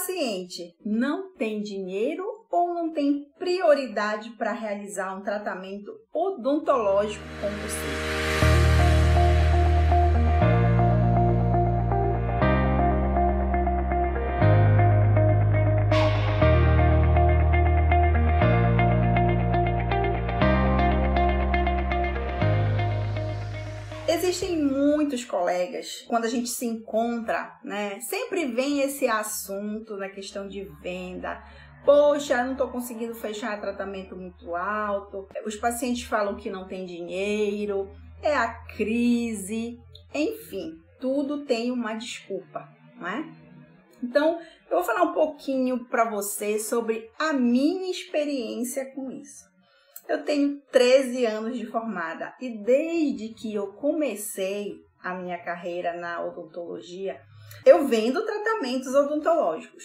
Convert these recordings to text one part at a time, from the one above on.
paciente não tem dinheiro ou não tem prioridade para realizar um tratamento odontológico com você? Colegas, quando a gente se encontra, né? Sempre vem esse assunto na questão de venda. Poxa, não estou conseguindo fechar tratamento muito alto. Os pacientes falam que não tem dinheiro, é a crise, enfim, tudo tem uma desculpa, né? Então, eu vou falar um pouquinho para você sobre a minha experiência com isso. Eu tenho 13 anos de formada e desde que eu comecei a minha carreira na odontologia, eu vendo tratamentos odontológicos.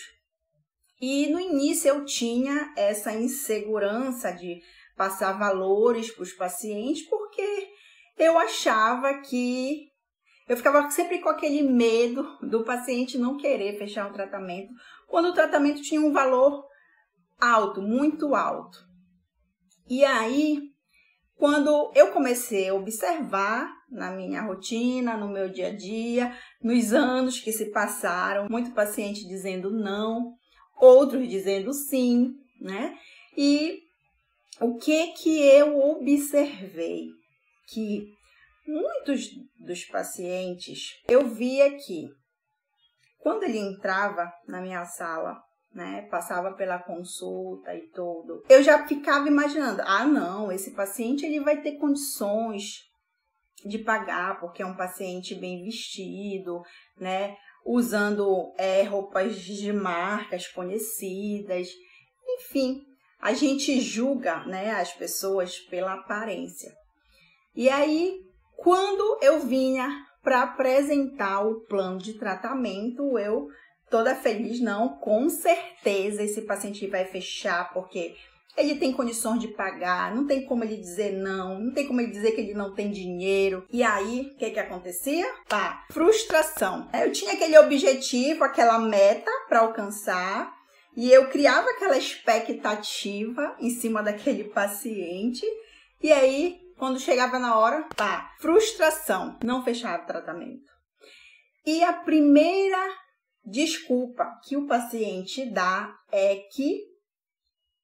E no início eu tinha essa insegurança de passar valores para os pacientes, porque eu achava que eu ficava sempre com aquele medo do paciente não querer fechar um tratamento, quando o tratamento tinha um valor alto, muito alto. E aí, quando eu comecei a observar na minha rotina, no meu dia a dia, nos anos que se passaram, muito paciente dizendo não, outros dizendo sim, né? E o que que eu observei? Que muitos dos pacientes eu via que quando ele entrava na minha sala né? Passava pela consulta e tudo. Eu já ficava imaginando, ah, não, esse paciente ele vai ter condições de pagar, porque é um paciente bem vestido, né? Usando é, roupas de marcas conhecidas, enfim, a gente julga, né, as pessoas pela aparência. E aí, quando eu vinha para apresentar o plano de tratamento, eu toda feliz, não, com certeza esse paciente vai fechar, porque ele tem condições de pagar, não tem como ele dizer não, não tem como ele dizer que ele não tem dinheiro. E aí, o que que acontecia? Pá, frustração. Eu tinha aquele objetivo, aquela meta para alcançar, e eu criava aquela expectativa em cima daquele paciente, e aí, quando chegava na hora, pá, frustração, não fechava o tratamento. E a primeira desculpa que o paciente dá é que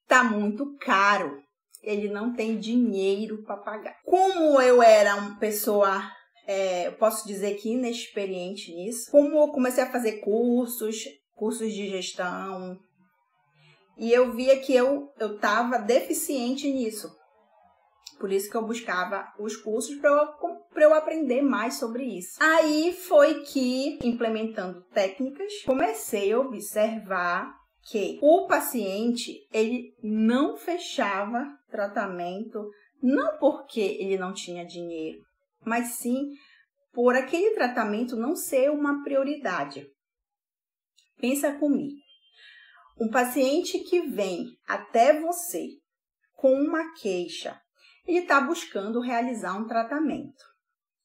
tá muito caro, ele não tem dinheiro para pagar. Como eu era uma pessoa, é, eu posso dizer que inexperiente nisso, como eu comecei a fazer cursos, cursos de gestão, e eu via que eu eu estava deficiente nisso. Por isso que eu buscava os cursos para eu, eu aprender mais sobre isso. Aí foi que, implementando técnicas, comecei a observar que o paciente ele não fechava tratamento não porque ele não tinha dinheiro, mas sim por aquele tratamento não ser uma prioridade. Pensa comigo. Um paciente que vem até você com uma queixa ele está buscando realizar um tratamento,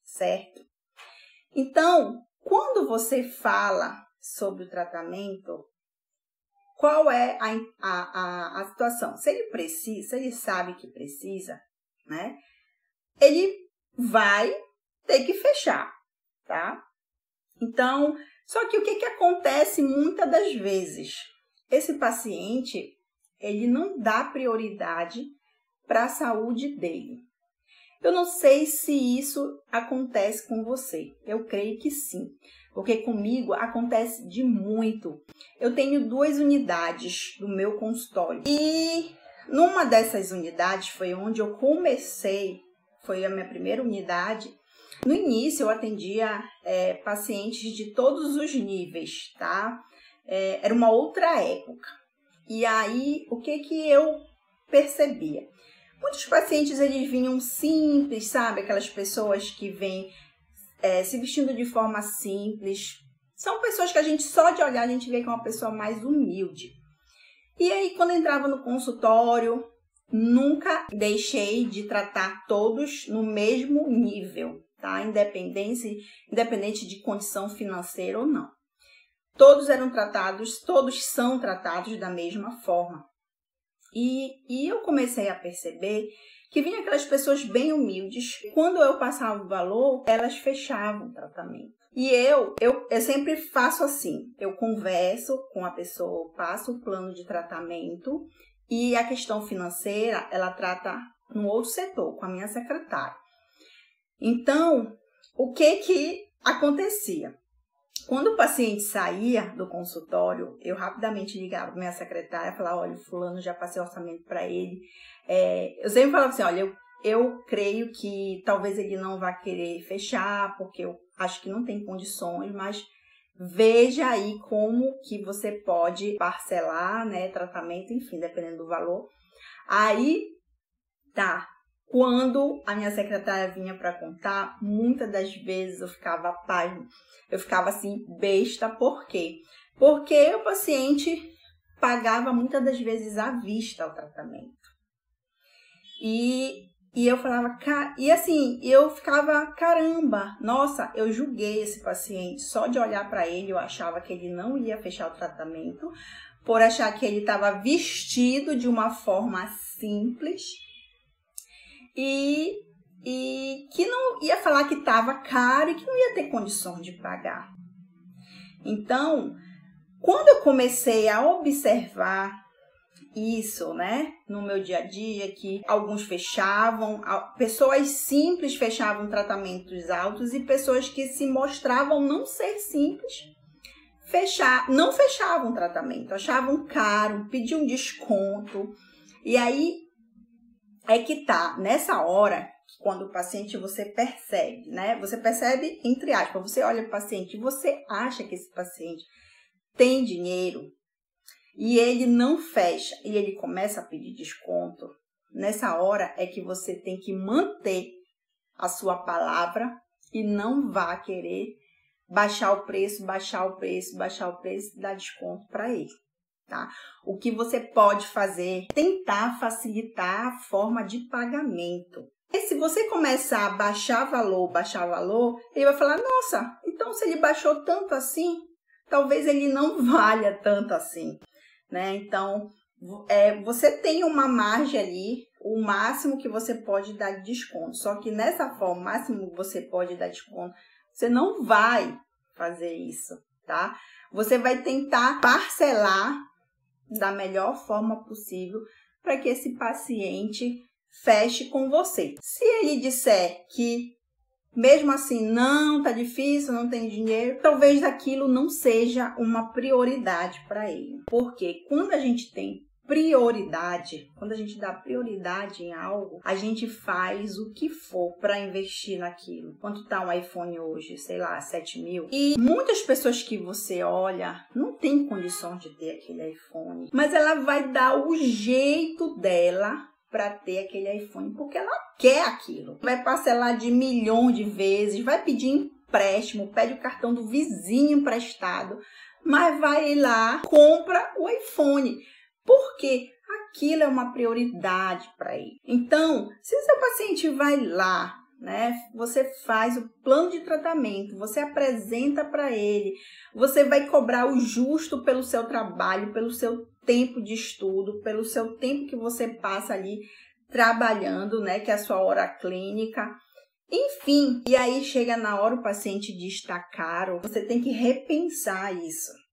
certo? Então, quando você fala sobre o tratamento, qual é a, a, a, a situação? Se ele precisa, se ele sabe que precisa, né? Ele vai ter que fechar, tá? Então, só que o que, que acontece muitas das vezes? Esse paciente, ele não dá prioridade para a saúde dele. Eu não sei se isso acontece com você. Eu creio que sim, porque comigo acontece de muito. Eu tenho duas unidades do meu consultório e numa dessas unidades foi onde eu comecei, foi a minha primeira unidade. No início eu atendia é, pacientes de todos os níveis, tá? É, era uma outra época. E aí, o que que eu percebia? Muitos pacientes eles vinham simples, sabe? Aquelas pessoas que vêm é, se vestindo de forma simples. São pessoas que a gente só de olhar a gente vê que é uma pessoa mais humilde. E aí quando entrava no consultório, nunca deixei de tratar todos no mesmo nível, tá? Independente, independente de condição financeira ou não. todos eram tratados, todos são tratados da mesma forma. E, e eu comecei a perceber que vinha aquelas pessoas bem humildes. Quando eu passava o valor, elas fechavam o tratamento. E eu, eu, eu sempre faço assim: eu converso com a pessoa, passo o plano de tratamento e a questão financeira ela trata no outro setor, com a minha secretária. Então, o que que acontecia? Quando o paciente saía do consultório, eu rapidamente ligava para minha secretária e falava: olha, fulano já passei orçamento para ele. É, eu sempre falava assim: olha, eu, eu creio que talvez ele não vá querer fechar, porque eu acho que não tem condições, mas veja aí como que você pode parcelar, né, tratamento, enfim, dependendo do valor. Aí, tá, quando a minha secretária vinha para contar, muitas das vezes eu ficava página, eu ficava assim besta, por quê? Porque o paciente pagava muitas das vezes à vista o tratamento. E, e eu falava, e assim, eu ficava, caramba, nossa, eu julguei esse paciente. Só de olhar para ele, eu achava que ele não ia fechar o tratamento, por achar que ele estava vestido de uma forma simples e, e que não ia falar que estava caro e que não ia ter condições de pagar. Então, quando eu comecei a observar isso, né, no meu dia a dia, que alguns fechavam, pessoas simples fechavam tratamentos altos e pessoas que se mostravam não ser simples fechar, não fechavam tratamento, achavam caro, pediam desconto. E aí é que tá nessa hora quando o paciente você percebe, né? Você percebe entre aspas, você olha o paciente e você acha que esse paciente tem dinheiro e ele não fecha e ele começa a pedir desconto. Nessa hora é que você tem que manter a sua palavra e não vá querer baixar o preço, baixar o preço, baixar o preço dar desconto para ele tá? O que você pode fazer, tentar facilitar a forma de pagamento. E se você começar a baixar valor, baixar valor, ele vai falar: "Nossa, então se ele baixou tanto assim, talvez ele não valha tanto assim", né? Então, é, você tem uma margem ali, o máximo que você pode dar de desconto. Só que nessa forma, o máximo que você pode dar desconto, você não vai fazer isso, tá? Você vai tentar parcelar da melhor forma possível para que esse paciente feche com você. Se ele disser que mesmo assim não tá difícil, não tem dinheiro, talvez aquilo não seja uma prioridade para ele. Porque quando a gente tem prioridade, quando a gente dá prioridade em algo, a gente faz o que for para investir naquilo. Quanto tá um iPhone hoje? Sei lá, 7 mil. E muitas pessoas que você olha não tem condição de ter aquele iPhone, mas ela vai dar o jeito dela para ter aquele iPhone porque ela quer aquilo. Vai parcelar de milhões de vezes, vai pedir empréstimo, pede o cartão do vizinho emprestado, mas vai lá, compra o iPhone porque aquilo é uma prioridade para ele. Então, se seu paciente vai lá, né, você faz o plano de tratamento, você apresenta para ele, você vai cobrar o justo pelo seu trabalho, pelo seu tempo de estudo, pelo seu tempo que você passa ali trabalhando, né, que é a sua hora clínica. Enfim, e aí chega na hora o paciente diz está caro, você tem que repensar isso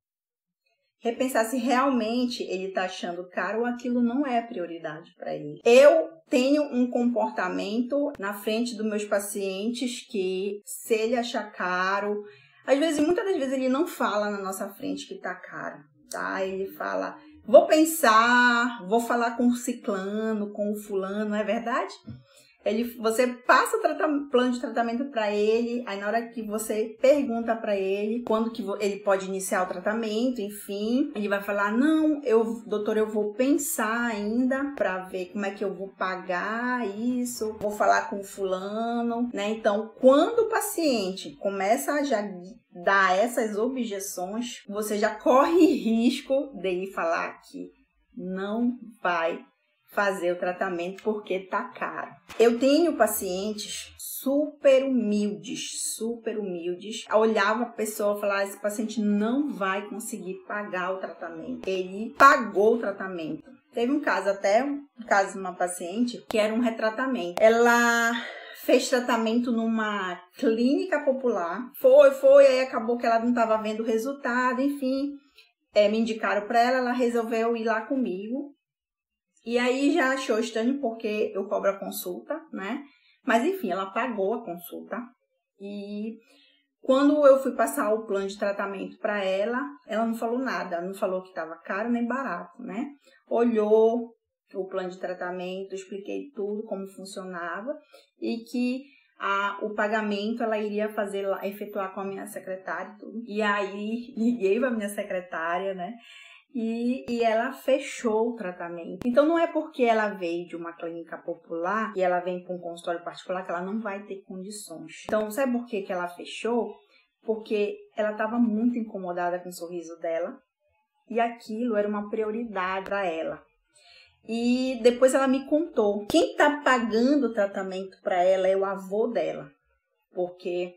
repensar se realmente ele está achando caro ou aquilo não é prioridade para ele. Eu tenho um comportamento na frente dos meus pacientes que se ele achar caro, às vezes, muitas das vezes ele não fala na nossa frente que está caro, tá? Ele fala, vou pensar, vou falar com o ciclano, com o fulano, não é verdade? Ele, você passa o plano de tratamento para ele, aí na hora que você pergunta para ele quando que ele pode iniciar o tratamento, enfim, ele vai falar: "Não, eu, doutor, eu vou pensar ainda para ver como é que eu vou pagar isso, vou falar com fulano", né? Então, quando o paciente começa a já dar essas objeções, você já corre risco dele falar que não vai fazer o tratamento porque tá caro. Eu tenho pacientes super humildes, super humildes. Eu olhava a pessoa e falava: esse paciente não vai conseguir pagar o tratamento. Ele pagou o tratamento. Teve um caso, até um caso de uma paciente, que era um retratamento. Ela fez tratamento numa clínica popular. Foi, foi, aí acabou que ela não estava vendo o resultado, enfim. É, me indicaram para ela, ela resolveu ir lá comigo. E aí já achou estranho porque eu cobro a consulta, né? Mas enfim, ela pagou a consulta. E quando eu fui passar o plano de tratamento para ela, ela não falou nada, não falou que estava caro nem barato, né? Olhou o plano de tratamento, expliquei tudo como funcionava e que a, o pagamento ela iria fazer efetuar com a minha secretária e tudo. E aí liguei para minha secretária, né? E, e, ela fechou o tratamento. Então não é porque ela veio de uma clínica popular e ela vem para um consultório particular que ela não vai ter condições. Então, sabe por que, que ela fechou? Porque ela estava muito incomodada com o sorriso dela e aquilo era uma prioridade para ela. E depois ela me contou. Quem está pagando o tratamento para ela é o avô dela, porque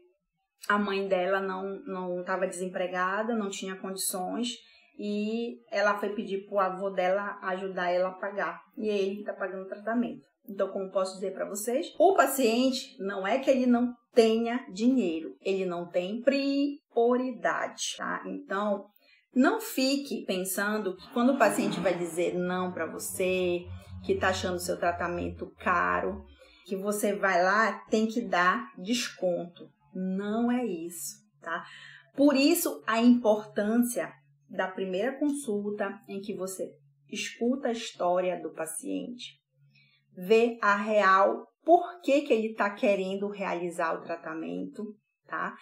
a mãe dela não não estava desempregada, não tinha condições e ela foi pedir para o avô dela ajudar ela a pagar. E ele está pagando o tratamento. Então, como posso dizer para vocês, o paciente não é que ele não tenha dinheiro, ele não tem prioridade, tá? Então, não fique pensando que quando o paciente vai dizer não para você, que está achando o seu tratamento caro, que você vai lá, tem que dar desconto. Não é isso, tá? Por isso a importância da primeira consulta em que você escuta a história do paciente, vê a real por que, que ele está querendo realizar o tratamento, tá?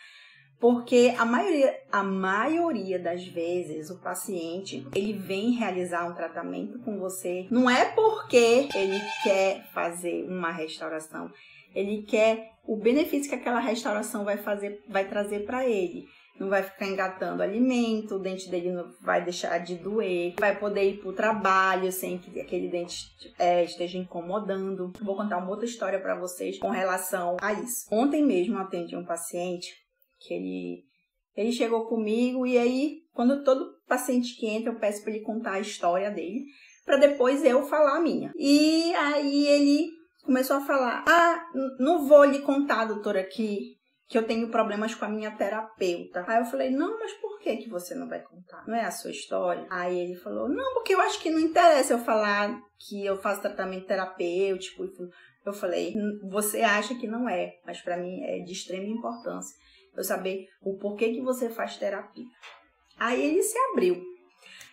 Porque a maioria, a maioria das vezes o paciente ele vem realizar um tratamento com você não é porque ele quer fazer uma restauração, ele quer o benefício que aquela restauração vai fazer, vai trazer para ele. Não vai ficar engatando alimento, o dente dele não vai deixar de doer, vai poder ir para o trabalho sem que aquele dente é, esteja incomodando. Vou contar uma outra história para vocês com relação a isso. Ontem mesmo atendi um paciente que ele, ele chegou comigo e aí, quando todo paciente que entra, eu peço para ele contar a história dele, para depois eu falar a minha. E aí ele começou a falar: Ah, não vou lhe contar, doutora, que, que eu tenho problemas com a minha terapeuta. Aí eu falei: Não, mas por que, que você não vai contar? Não é a sua história? Aí ele falou: Não, porque eu acho que não interessa eu falar que eu faço tratamento terapêutico. Eu falei: Você acha que não é, mas para mim é de extrema importância eu saber o porquê que você faz terapia. Aí ele se abriu.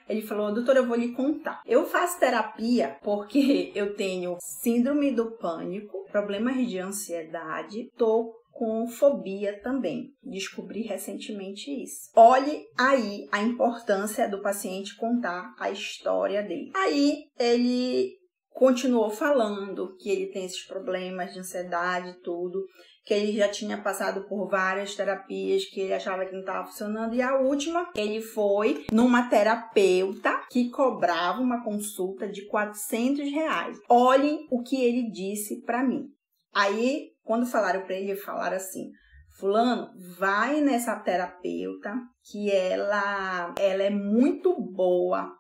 Ele falou, doutora, eu vou lhe contar. Eu faço terapia porque eu tenho síndrome do pânico, problemas de ansiedade, tô com fobia também. Descobri recentemente isso. Olhe aí a importância do paciente contar a história dele. Aí ele continuou falando que ele tem esses problemas de ansiedade e tudo que ele já tinha passado por várias terapias que ele achava que não estava funcionando. E a última, ele foi numa terapeuta que cobrava uma consulta de 400 reais. Olhem o que ele disse para mim. Aí, quando falaram para ele, falaram assim: Fulano, vai nessa terapeuta que ela, ela é muito boa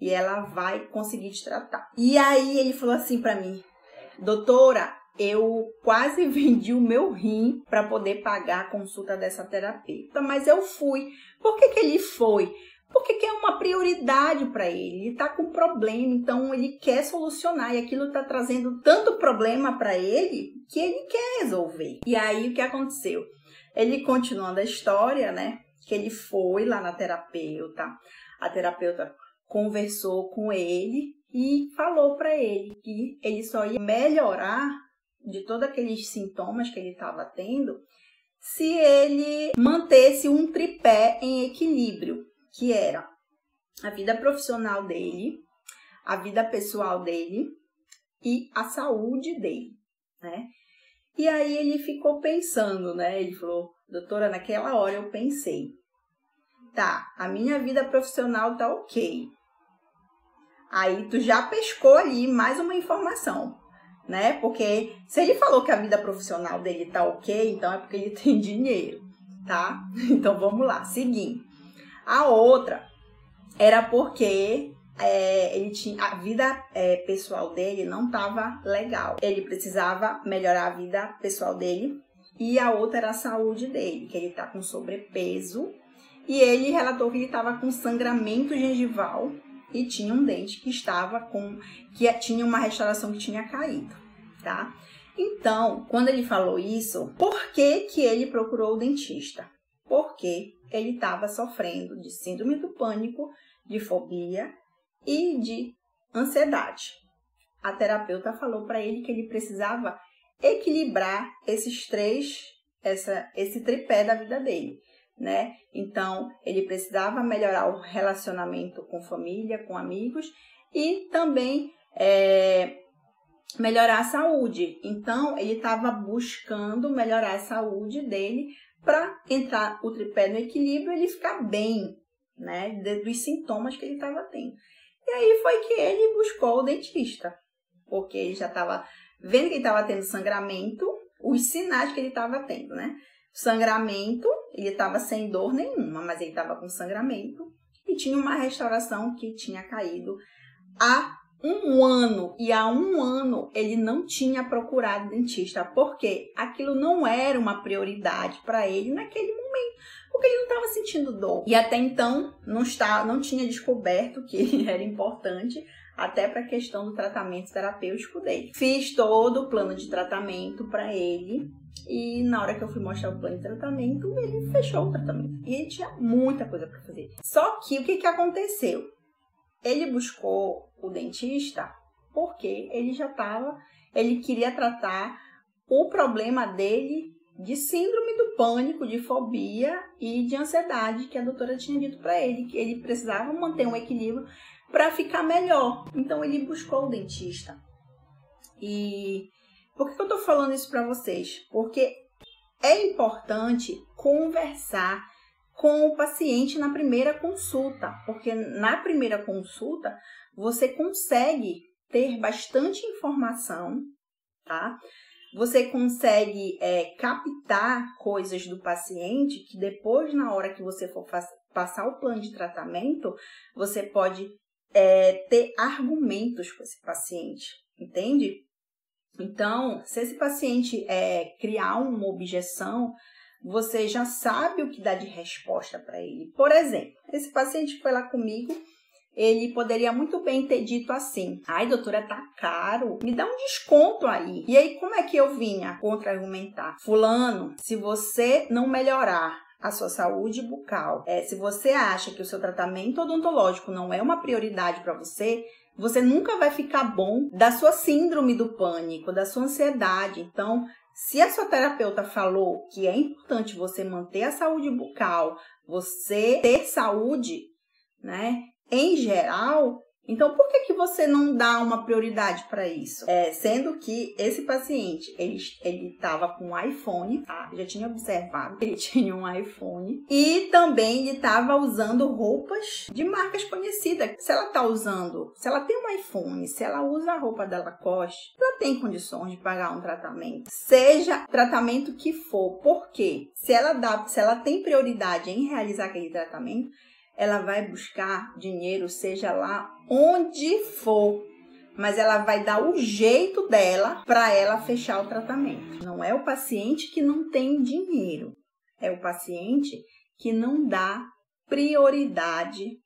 e ela vai conseguir te tratar. E aí ele falou assim para mim: Doutora, eu quase vendi o meu rim para poder pagar a consulta dessa terapeuta, mas eu fui. Por que, que ele foi? Porque que é uma prioridade para ele. Ele está com problema, então ele quer solucionar e aquilo está trazendo tanto problema para ele que ele quer resolver. E aí o que aconteceu? Ele continuando a história, né? Que ele foi lá na terapeuta, a terapeuta conversou com ele e falou para ele que ele só ia melhorar de todos aqueles sintomas que ele estava tendo se ele mantesse um tripé em equilíbrio, que era a vida profissional dele, a vida pessoal dele e a saúde dele, né? E aí ele ficou pensando, né? Ele falou, doutora, naquela hora eu pensei, tá, a minha vida profissional tá ok, Aí tu já pescou ali mais uma informação, né? Porque se ele falou que a vida profissional dele tá ok, então é porque ele tem dinheiro, tá? Então vamos lá, seguindo. A outra era porque é, ele tinha a vida é, pessoal dele não estava legal. Ele precisava melhorar a vida pessoal dele e a outra era a saúde dele, que ele está com sobrepeso e ele relatou que ele estava com sangramento gengival e tinha um dente que estava com que tinha uma restauração que tinha caído, tá? Então, quando ele falou isso, por que que ele procurou o dentista? Porque ele estava sofrendo de síndrome do pânico, de fobia e de ansiedade. A terapeuta falou para ele que ele precisava equilibrar esses três, essa, esse tripé da vida dele, né? Então, ele precisava melhorar o relacionamento com família, com amigos e também é, melhorar a saúde. Então, ele estava buscando melhorar a saúde dele para entrar o tripé no equilíbrio ele ficar bem, né? Dos sintomas que ele estava tendo. E aí foi que ele buscou o dentista, porque ele já estava vendo que ele estava tendo sangramento, os sinais que ele estava tendo, né? Sangramento, ele estava sem dor nenhuma, mas ele estava com sangramento e tinha uma restauração que tinha caído há um ano e há um ano ele não tinha procurado dentista porque aquilo não era uma prioridade para ele naquele momento porque ele não estava sentindo dor e até então não está não tinha descoberto que era importante até para a questão do tratamento terapêutico dele. Fiz todo o plano de tratamento para ele e na hora que eu fui mostrar o plano de tratamento, ele fechou o tratamento. E ele tinha muita coisa para fazer. Só que o que, que aconteceu? Ele buscou o dentista porque ele já estava, ele queria tratar o problema dele de síndrome do pânico, de fobia e de ansiedade que a doutora tinha dito para ele que ele precisava manter um equilíbrio para ficar melhor. Então ele buscou o dentista. E por que eu estou falando isso para vocês? Porque é importante conversar com o paciente na primeira consulta, porque na primeira consulta você consegue ter bastante informação, tá? Você consegue é, captar coisas do paciente que depois, na hora que você for passar o plano de tratamento, você pode é, ter argumentos com esse paciente, entende? Então, se esse paciente é, criar uma objeção, você já sabe o que dá de resposta para ele. Por exemplo, esse paciente foi lá comigo, ele poderia muito bem ter dito assim: ai, doutora, tá caro, me dá um desconto aí. E aí, como é que eu vinha contra-argumentar? Fulano, se você não melhorar a sua saúde bucal. É, se você acha que o seu tratamento odontológico não é uma prioridade para você, você nunca vai ficar bom da sua síndrome do pânico, da sua ansiedade. Então, se a sua terapeuta falou que é importante você manter a saúde bucal, você ter saúde, né, em geral, então, por que, que você não dá uma prioridade para isso? É, sendo que esse paciente, ele estava com um iPhone, tá? Já tinha observado que ele tinha um iPhone. E também ele estava usando roupas de marcas conhecidas. Se ela está usando, se ela tem um iPhone, se ela usa a roupa da Lacoste, ela tem condições de pagar um tratamento. Seja tratamento que for. Por quê? Se ela, dá, se ela tem prioridade em realizar aquele tratamento, ela vai buscar dinheiro, seja lá onde for, mas ela vai dar o jeito dela para ela fechar o tratamento. Não é o paciente que não tem dinheiro, é o paciente que não dá prioridade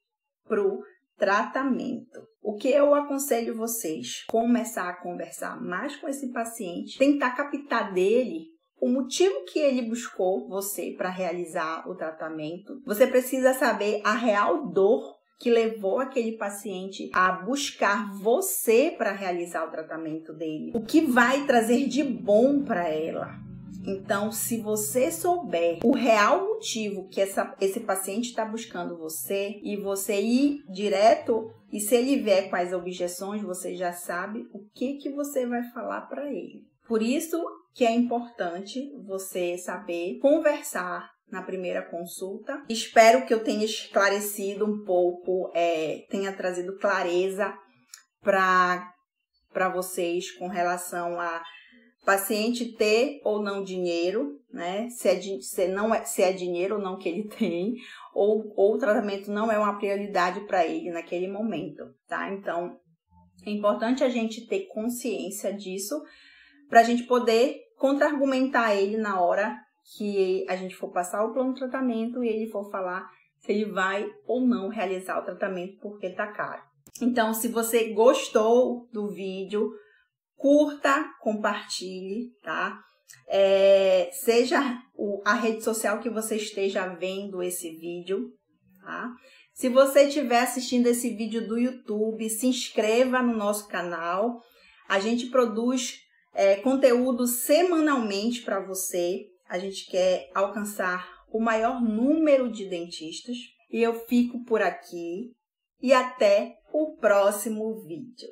pro tratamento. O que eu aconselho vocês? Começar a conversar mais com esse paciente, tentar captar dele o motivo que ele buscou você para realizar o tratamento. Você precisa saber a real dor que levou aquele paciente a buscar você para realizar o tratamento dele. O que vai trazer de bom para ela. Então, se você souber o real motivo que essa, esse paciente está buscando você e você ir direto e se ele vier com as objeções, você já sabe o que que você vai falar para ele. Por isso que é importante você saber conversar na primeira consulta. Espero que eu tenha esclarecido um pouco, é, tenha trazido clareza para vocês com relação a paciente ter ou não dinheiro, né? Se é, se não é, se é dinheiro ou não que ele tem, ou, ou o tratamento não é uma prioridade para ele naquele momento, tá? Então, é importante a gente ter consciência disso para a gente poder contra-argumentar ele na hora que a gente for passar o plano de tratamento e ele for falar se ele vai ou não realizar o tratamento porque tá caro. Então, se você gostou do vídeo, curta, compartilhe, tá? É, seja a rede social que você esteja vendo esse vídeo, tá? Se você estiver assistindo esse vídeo do YouTube, se inscreva no nosso canal. A gente produz é, conteúdo semanalmente para você. A gente quer alcançar o maior número de dentistas. E eu fico por aqui e até o próximo vídeo.